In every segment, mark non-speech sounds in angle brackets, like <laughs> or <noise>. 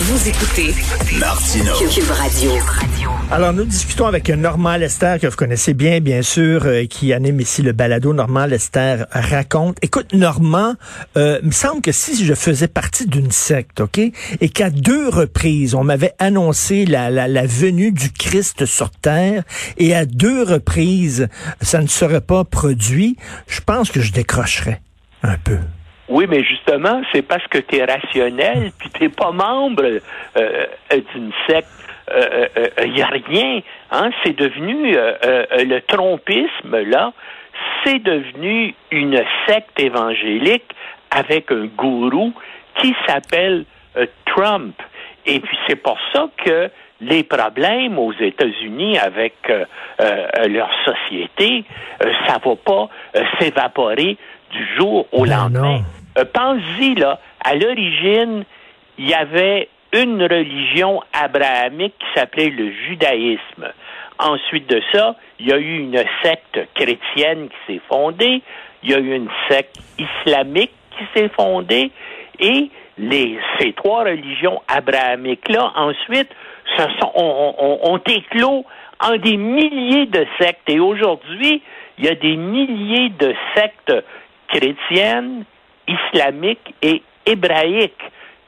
Vous écoutez Martineau. Cube Radio. Alors, nous discutons avec Normand Lester, que vous connaissez bien, bien sûr, euh, qui anime ici le balado. Normand Lester raconte. Écoute, Normand, euh, il me semble que si je faisais partie d'une secte, OK, et qu'à deux reprises, on m'avait annoncé la, la, la venue du Christ sur Terre, et à deux reprises, ça ne serait pas produit, je pense que je décrocherais un peu. Oui, mais justement, c'est parce que tu es rationnel, puis tu pas membre euh, d'une secte. Il euh, n'y a rien. Hein? C'est devenu le trompisme, là, c'est devenu une secte évangélique avec un gourou qui s'appelle Trump. Et puis c'est pour ça que les problèmes aux États-Unis avec leur société, ça va pas s'évaporer du jour au lendemain. Euh, pense-y, là, à l'origine, il y avait une religion abrahamique qui s'appelait le judaïsme. Ensuite de ça, il y a eu une secte chrétienne qui s'est fondée, il y a eu une secte islamique qui s'est fondée, et les, ces trois religions abrahamiques-là, ensuite, se sont, ont, ont éclos en des milliers de sectes. Et aujourd'hui, il y a des milliers de sectes chrétiennes, islamiques et hébraïques.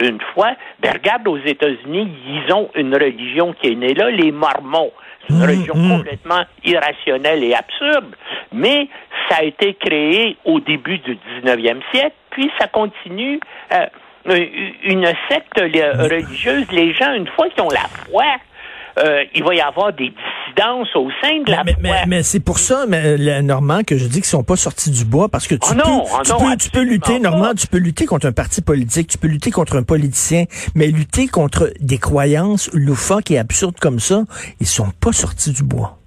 Une fois, ben regarde aux États-Unis, ils ont une religion qui est née là, les Mormons. C'est une Mmh, religion mmh. complètement irrationnelle et absurde, mais ça a été créé au début du 19e siècle, puis ça continue. euh, une secte religieuse, les gens, une fois qu'ils ont la foi, euh, il va y avoir des au sein de la mais, mais, mais c'est pour ça, mais, le- Normand, que je dis qu'ils sont pas sortis du bois parce que tu Oh peux, oh tu, non, peux, tu peux lutter, Normand, tu peux lutter contre un parti politique, tu peux lutter contre un politicien, mais lutter contre des croyances loufoques et absurdes comme ça, ils sont pas sortis du bois.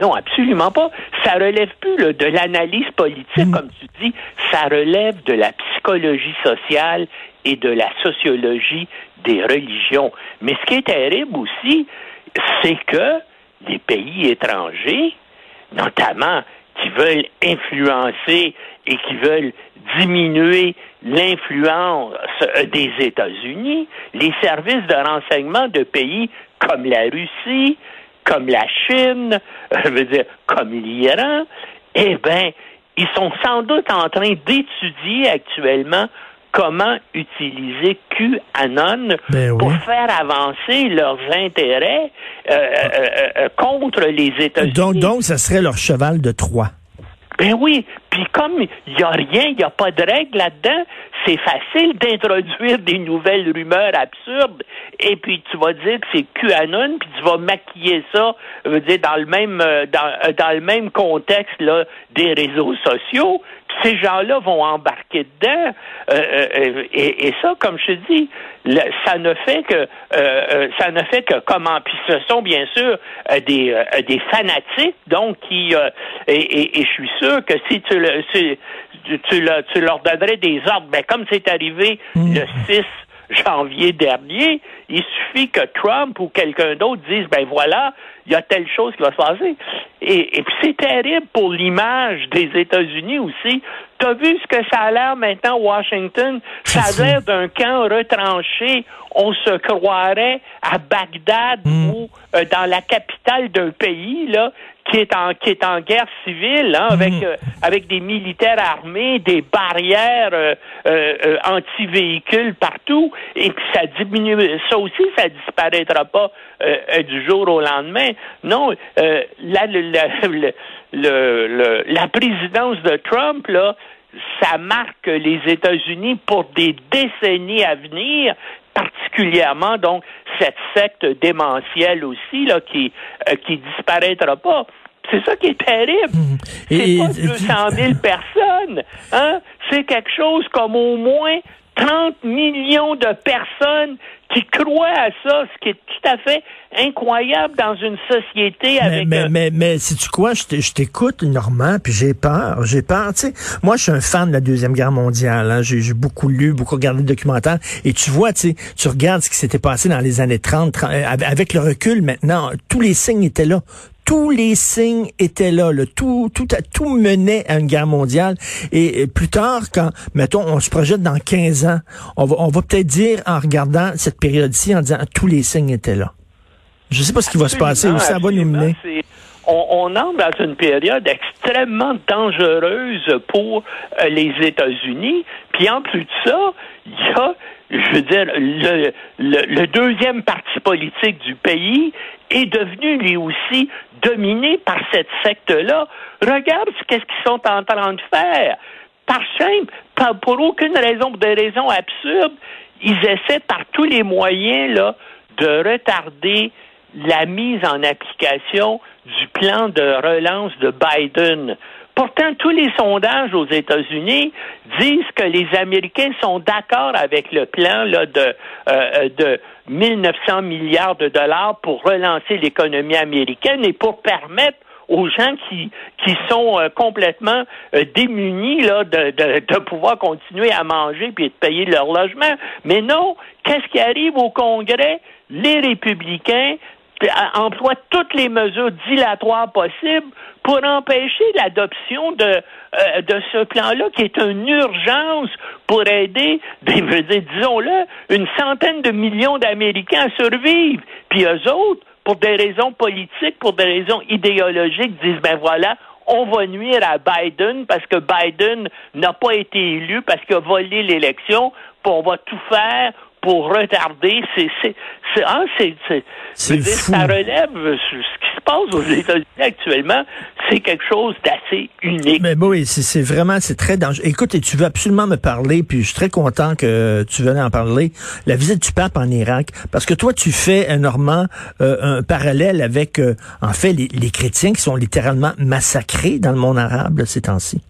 Non, absolument pas. Ça relève plus là, de l'analyse politique, Mm. comme tu dis. Ça relève de la psychologie sociale et de la sociologie des religions. Mais ce qui est terrible aussi, c'est que les pays étrangers, notamment qui veulent influencer et qui veulent diminuer l'influence euh, des États-Unis, les services de renseignement de pays comme la Russie, comme la Chine, <laughs> je veux dire, comme l'Iran, eh bien, ils sont sans doute en train d'étudier actuellement comment utiliser QAnon Ben pour faire avancer leurs intérêts euh, euh, euh, contre les États-Unis. Donc, donc, ça serait leur cheval de Troie. Ben oui, puis comme il n'y a rien, il n'y a pas de règle là-dedans, c'est facile d'introduire des nouvelles rumeurs absurdes, et puis tu vas dire que c'est QAnon, puis tu vas maquiller ça, je veux dire, dans le même dans, dans le même contexte là, des réseaux sociaux, ces gens-là vont embarquer dedans, euh, euh, et, et ça, comme je te dis, le- ça ne fait que euh, euh, ça ne fait que comment puis ce sont bien sûr euh, des euh, des fanatiques donc qui euh, et, et- et je suis sûr que si tu le si tu, tu le- tu leur donnerais des ordres ben comme c'est arrivé le 6 janvier dernier, il suffit que Trump ou quelqu'un d'autre dise ben voilà, il y a telle chose qui va se passer. Et, et puis c'est terrible pour l'image des États-Unis aussi. T'as vu ce que ça a l'air maintenant, Washington? Ça a l'air d'un camp retranché. On se croirait à Bagdad ou euh, dans la capitale d'un pays là qui est en qui est en guerre civile, hein, avec euh, avec des militaires armés, des barrières euh, euh, euh, anti-véhicules partout, et puis ça diminue. Ça aussi, ça disparaîtra pas euh, euh, du jour au lendemain. Non, euh, là, le- le- le- la présidence de Trump là, ça marque les États-Unis pour des décennies à venir, particulièrement donc cette secte démentielle aussi là qui euh, qui disparaîtra pas. C'est ça qui est terrible. C'est Et- pas et- 200 000 personnes, hein? C'est quelque chose comme au moins 30 millions de personnes qui croient à ça, ce qui est tout à fait incroyable dans une société Mais, avec mais, euh, mais, mais sais-tu quoi? Je t'écoute, Normand, puis j'ai peur. J'ai peur. Tu sais, moi, je suis un fan de la Deuxième Guerre mondiale. hein. J'ai beaucoup lu, beaucoup regardé de documentaires. Et tu vois, tu sais, tu regardes ce qui s'était passé dans les années 30, 30, euh, avec le recul maintenant, tous les signes étaient là. Tous les signes étaient là, le tout, tout, tout menait à une guerre mondiale. Et, plus tard, quand, mettons, on se projette dans 15 ans, on va, on va peut-être dire, en regardant cette période-ci, en disant, tous les signes étaient là. Je sais pas ce qui va se passer, où ça va nous mener on, entre dans une période extrêmement dangereuse pour euh, les États-Unis. Puis en plus de ça, il y a, je veux dire, le, le, deuxième parti politique du pays est devenu lui aussi dominé par cette secte-là. Regarde ce qu'est-ce qu'ils sont en train de faire. Par simple, pour aucune raison, pour des raisons absurdes, ils essaient par tous les moyens là, de retarder la mise en application du plan de relance de Biden. Pourtant, tous les sondages aux États-Unis disent que les Américains sont d'accord avec le plan là, de, euh, de 1900 milliards de dollars pour relancer l'économie américaine et pour permettre aux gens qui, qui sont euh, complètement euh, démunis là, de, de, de, pouvoir continuer à manger puis de payer leur logement. Mais non, qu'est-ce qui arrive au Congrès? Les républicains emploie toutes les mesures dilatoires possibles pour empêcher l'adoption de, euh, de ce plan-là, qui est une urgence pour aider, <laughs> disons-le, une centaine de millions d'Américains à survivre. Puis eux autres, pour des raisons politiques, pour des raisons idéologiques, disent, ben voilà, on va nuire à Biden parce que Biden n'a pas été élu, parce qu'il a volé l'élection, puis on va tout faire pour retarder. C'est, c'est, c'est, ah, c'est, c'est, ça relève ce qui se passe aux États-Unis actuellement. C'est quelque chose d'assez unique. Mais oui, c'est, vraiment, c'est très dangereux. Écoute, et tu veux absolument me parler, puis je suis très content que tu venais en parler. La visite du pape en Irak, parce que toi, tu fais, Normand, euh, un parallèle avec, euh, en fait, les, les chrétiens qui sont littéralement massacrés dans le monde arabe ces temps-ci.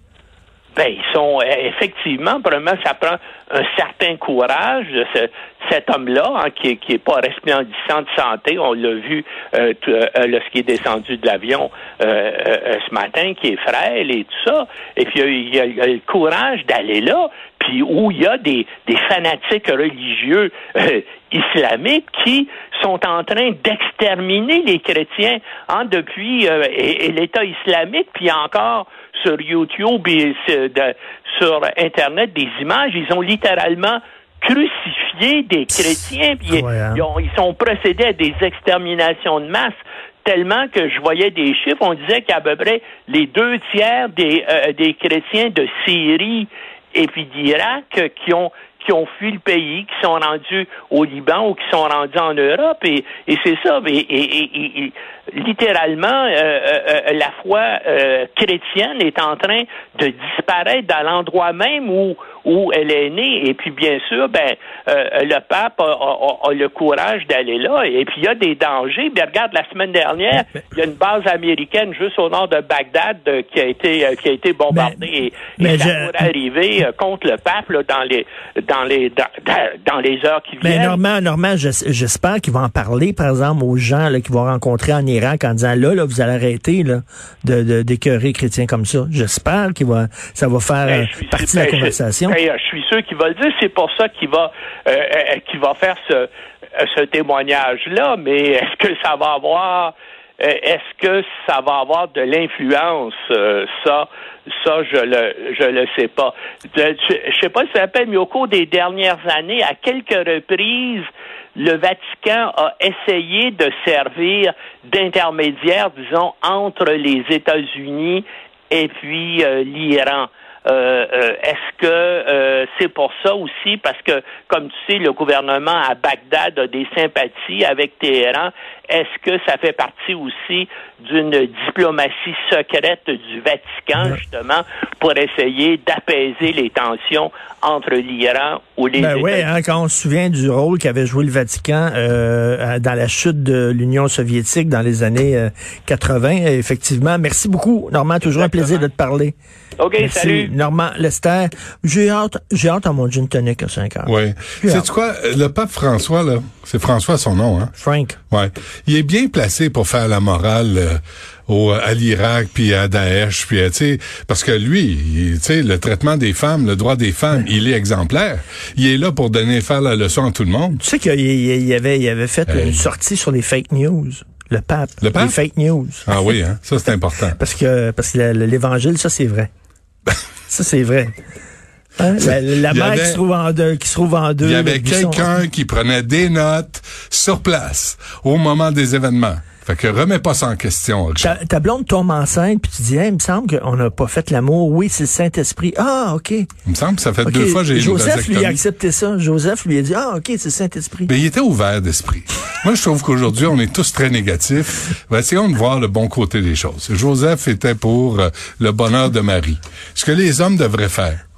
Ben, ils sont euh, effectivement, vraiment, ça prend un certain courage de cet homme-là, hein, qui, qui est pas resplendissant de santé. On l'a vu euh, euh, lorsqu'il est descendu de l'avion ce matin, qui est frêle et tout ça. Et puis il y a, le courage d'aller là, puis où il y a des, des fanatiques religieux islamiques qui sont en train d'exterminer les chrétiens hein, depuis et l'État islamique, puis encore sur YouTube et sur Internet des images. Ils ont littéralement crucifié des chrétiens, puis hein. ils, sont procédés à des exterminations de masse tellement que je voyais des chiffres, on disait qu'à peu près les deux tiers des, euh, des chrétiens de Syrie et puis d'Irak qui ont qui ont fui le pays, qui sont rendus au Liban ou qui sont rendus en Europe. Et, et c'est ça. Et, et, littéralement, euh, euh, euh, la foi chrétienne est en train de disparaître dans l'endroit même où, où elle est née. Et puis, bien sûr, ben, le pape a, le courage d'aller là. Et puis, il y a des dangers. Bien, regarde, la semaine dernière, il y a une base américaine juste au nord de Bagdad qui a été qui a été bombardée. et, ça pourrait arriver contre le pape là, dans les dans les dans, les heures qui viennent. Mais Normand, Normand j'espère qu'il va en parler, par exemple, aux gens là, qui vont rencontrer en Irak en disant là, là, vous allez arrêter là, de, d'écœurer chrétiens comme ça. J'espère qu'il va ça va faire ben, euh, partie de la ben, conversation. Je, suis sûr qu'il va le dire. C'est pour ça qu'il va euh, euh, qu'il va faire ce, ce témoignage-là. Mais <laughs> est-ce que ça va avoir est-ce que ça va avoir de l'influence, ça? Ça, je le je le sais pas. Je, je sais pas si ça s'appelle, mais au cours des dernières années, à quelques reprises, le Vatican a essayé de servir d'intermédiaire, disons, entre les États-Unis et puis euh, l'Iran. Euh, euh, est-ce que euh, c'est pour ça aussi, parce que, comme tu sais, le gouvernement à Bagdad a des sympathies avec Téhéran, est-ce que ça fait partie aussi d'une diplomatie secrète du Vatican, justement, pour essayer d'apaiser les tensions entre l'Iran ou les ben Oui, hein, quand on se souvient du rôle qu'avait joué le Vatican dans la chute de l'Union soviétique dans les années 80, effectivement. Merci beaucoup, Normand. Toujours un plaisir de te parler. OK, salut. Normand Lester. J'ai hâte, j'ai hâte à mon gin tonic à 5 heures. Oui. C'est quoi, le pape François, là, c'est François son nom, hein? Frank. Ouais. Il est bien placé pour faire la morale euh, au, à l'Irak, puis à Daesh, puis, euh, tu sais, parce que lui, tu sais, le traitement des femmes, le droit des femmes, il est exemplaire. Il est là pour donner, faire la leçon à tout le monde. Tu sais qu'il avait, il avait fait une sortie sur les fake news Le pape. Le pape? Les fake news. Ah oui, hein? ça c'est important. <laughs> Parce que parce que l'évangile, ça c'est vrai. Ça c'est vrai. Hein? La, la Il y mer avait- qui se trouve en deux, qui se trouve en deux. Il y avait quelqu'un qui prenait des notes sur place au moment des événements. Fait que remets pas ça en question, Richard. Ta, ta blonde tombe enceinte, puis tu dis, Hey, il me semble qu'on n'a pas fait l'amour. Oui, c'est le Saint-Esprit. Ah, OK. Il me semble que ça fait deux fois que j'ai une Joseph lui a accepté ça. Joseph lui a dit, ah, OK, c'est le Saint-Esprit. Mais il était ouvert d'esprit. Moi, je trouve qu'aujourd'hui, on est tous très négatifs. Ben, essayons de voir le bon côté des choses. Joseph était pour euh, le bonheur de Marie. Ce que les hommes devraient faire.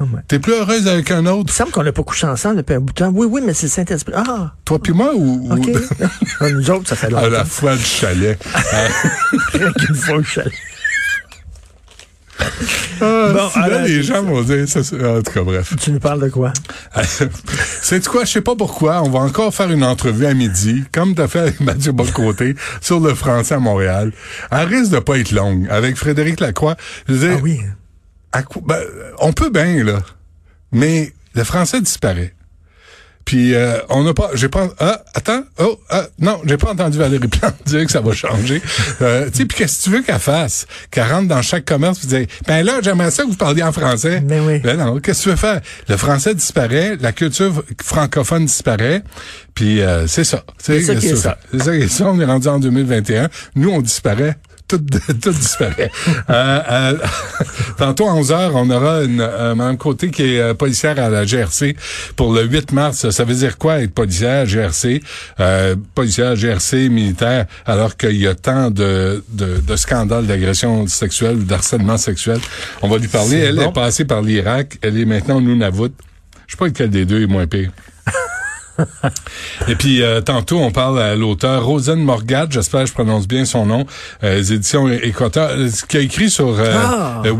Ah. T'es plus heureuse avec un Il me autre, semble qu'on n'a pas couché ensemble depuis un bout de temps. Oui, oui, mais c'est le Saint-Esprit. Ah, toi puis moi, ou. <laughs> Ah, Nous autres, ça fait à longtemps. la fois du chalet. <laughs> Rien qu'une fois suis allé. Ah, Bon, là, alors, les gens vont dire ça. c'est- En tout cas, bref. Tu nous parles de quoi? <laughs> C'est quoi? Je sais pas pourquoi. On va encore faire une entrevue à midi, comme t'as fait avec Mathieu Bocoté, sur le français à Montréal. Elle risque de pas être longue. Avec Frédéric Lacroix. Je veux dire, Ah oui. À ben, on peut bien, là. Mais le français disparaît. Puis euh, on n'a pas, j'ai pas, ah, attends, oh, ah, non, j'ai pas entendu Valérie Plante <laughs> dire que ça va changer. Euh, tu sais, puis qu'est-ce que tu veux qu'elle fasse? Qu'elle rentre dans chaque commerce puis dire, ben là, j'aimerais ça que vous parliez en français. Mais oui. Ben non, qu'est-ce que tu veux faire? Le français disparaît, la culture francophone disparaît, puis euh, c'est ça. C'est ça qui est ça. C'est ça qui est ça. On est rendu en 2021. Nous, on disparaît. Tout, <laughs> tout disparaît. Euh, euh, <laughs> tantôt à 11 heures, on aura une euh, Mme Côté qui est euh, policière à la GRC pour le 8 mars. Ça veut dire quoi être policière GRC? Euh, policière GRC militaire alors qu'il y a tant de, de, de scandales d'agression sexuelle ou d'harcèlement sexuel. On va lui parler. Elle bon. est passée par l'Irak. Elle est maintenant au Nunavut. Je sais pas lequel des deux est moins pire. <laughs> Et puis, euh, tantôt, on parle à l'auteur Rosen Morgat, j'espère que je prononce bien son nom, euh, les éditions Équateur, euh, qui a écrit sur euh, Ah! le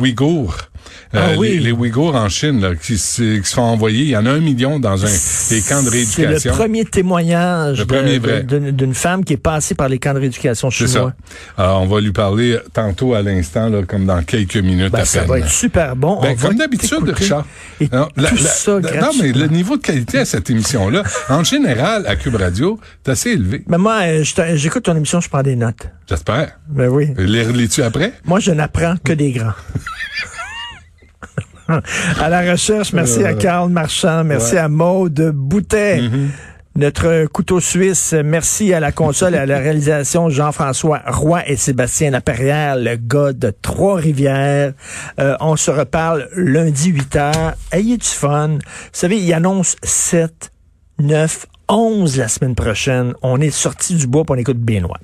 Euh, Ah oui. les, les Ouïghours en Chine là, qui, se- qui se font envoyer. Il y en a un million dans un, des camps de C'est le rééducation. premier témoignage Le premier de- d'une femme qui est passée par les camps de rééducation C'est chinois. ça. Alors, on va lui parler tantôt à l'instant, comme dans quelques minutes Ben, à ça peine. va être super bon. Ben, comme d'habitude. Richard. Et Non, la- tout la- ça non, mais le niveau de qualité à cette émission-là, en général, à Cube Radio, est assez élevé. Mais moi, euh, j'écoute ton émission, je prends des notes. J'espère. Ben oui. Les relis-tu après? Moi, je n'apprends que des grands. <laughs> <laughs> à la recherche, merci à Carl Marchand, merci à Maude Boutet. Notre couteau suisse, merci à la console et à la <laughs> réalisation Jean-François Roy et Sébastien Laperrière, le gars de Trois-Rivières. Euh, on se reparle lundi 8 heures. Ayez du fun? Vous savez, il annonce 7, 9, 11 la semaine prochaine. On est sorti du bois pour on écoute Benoît.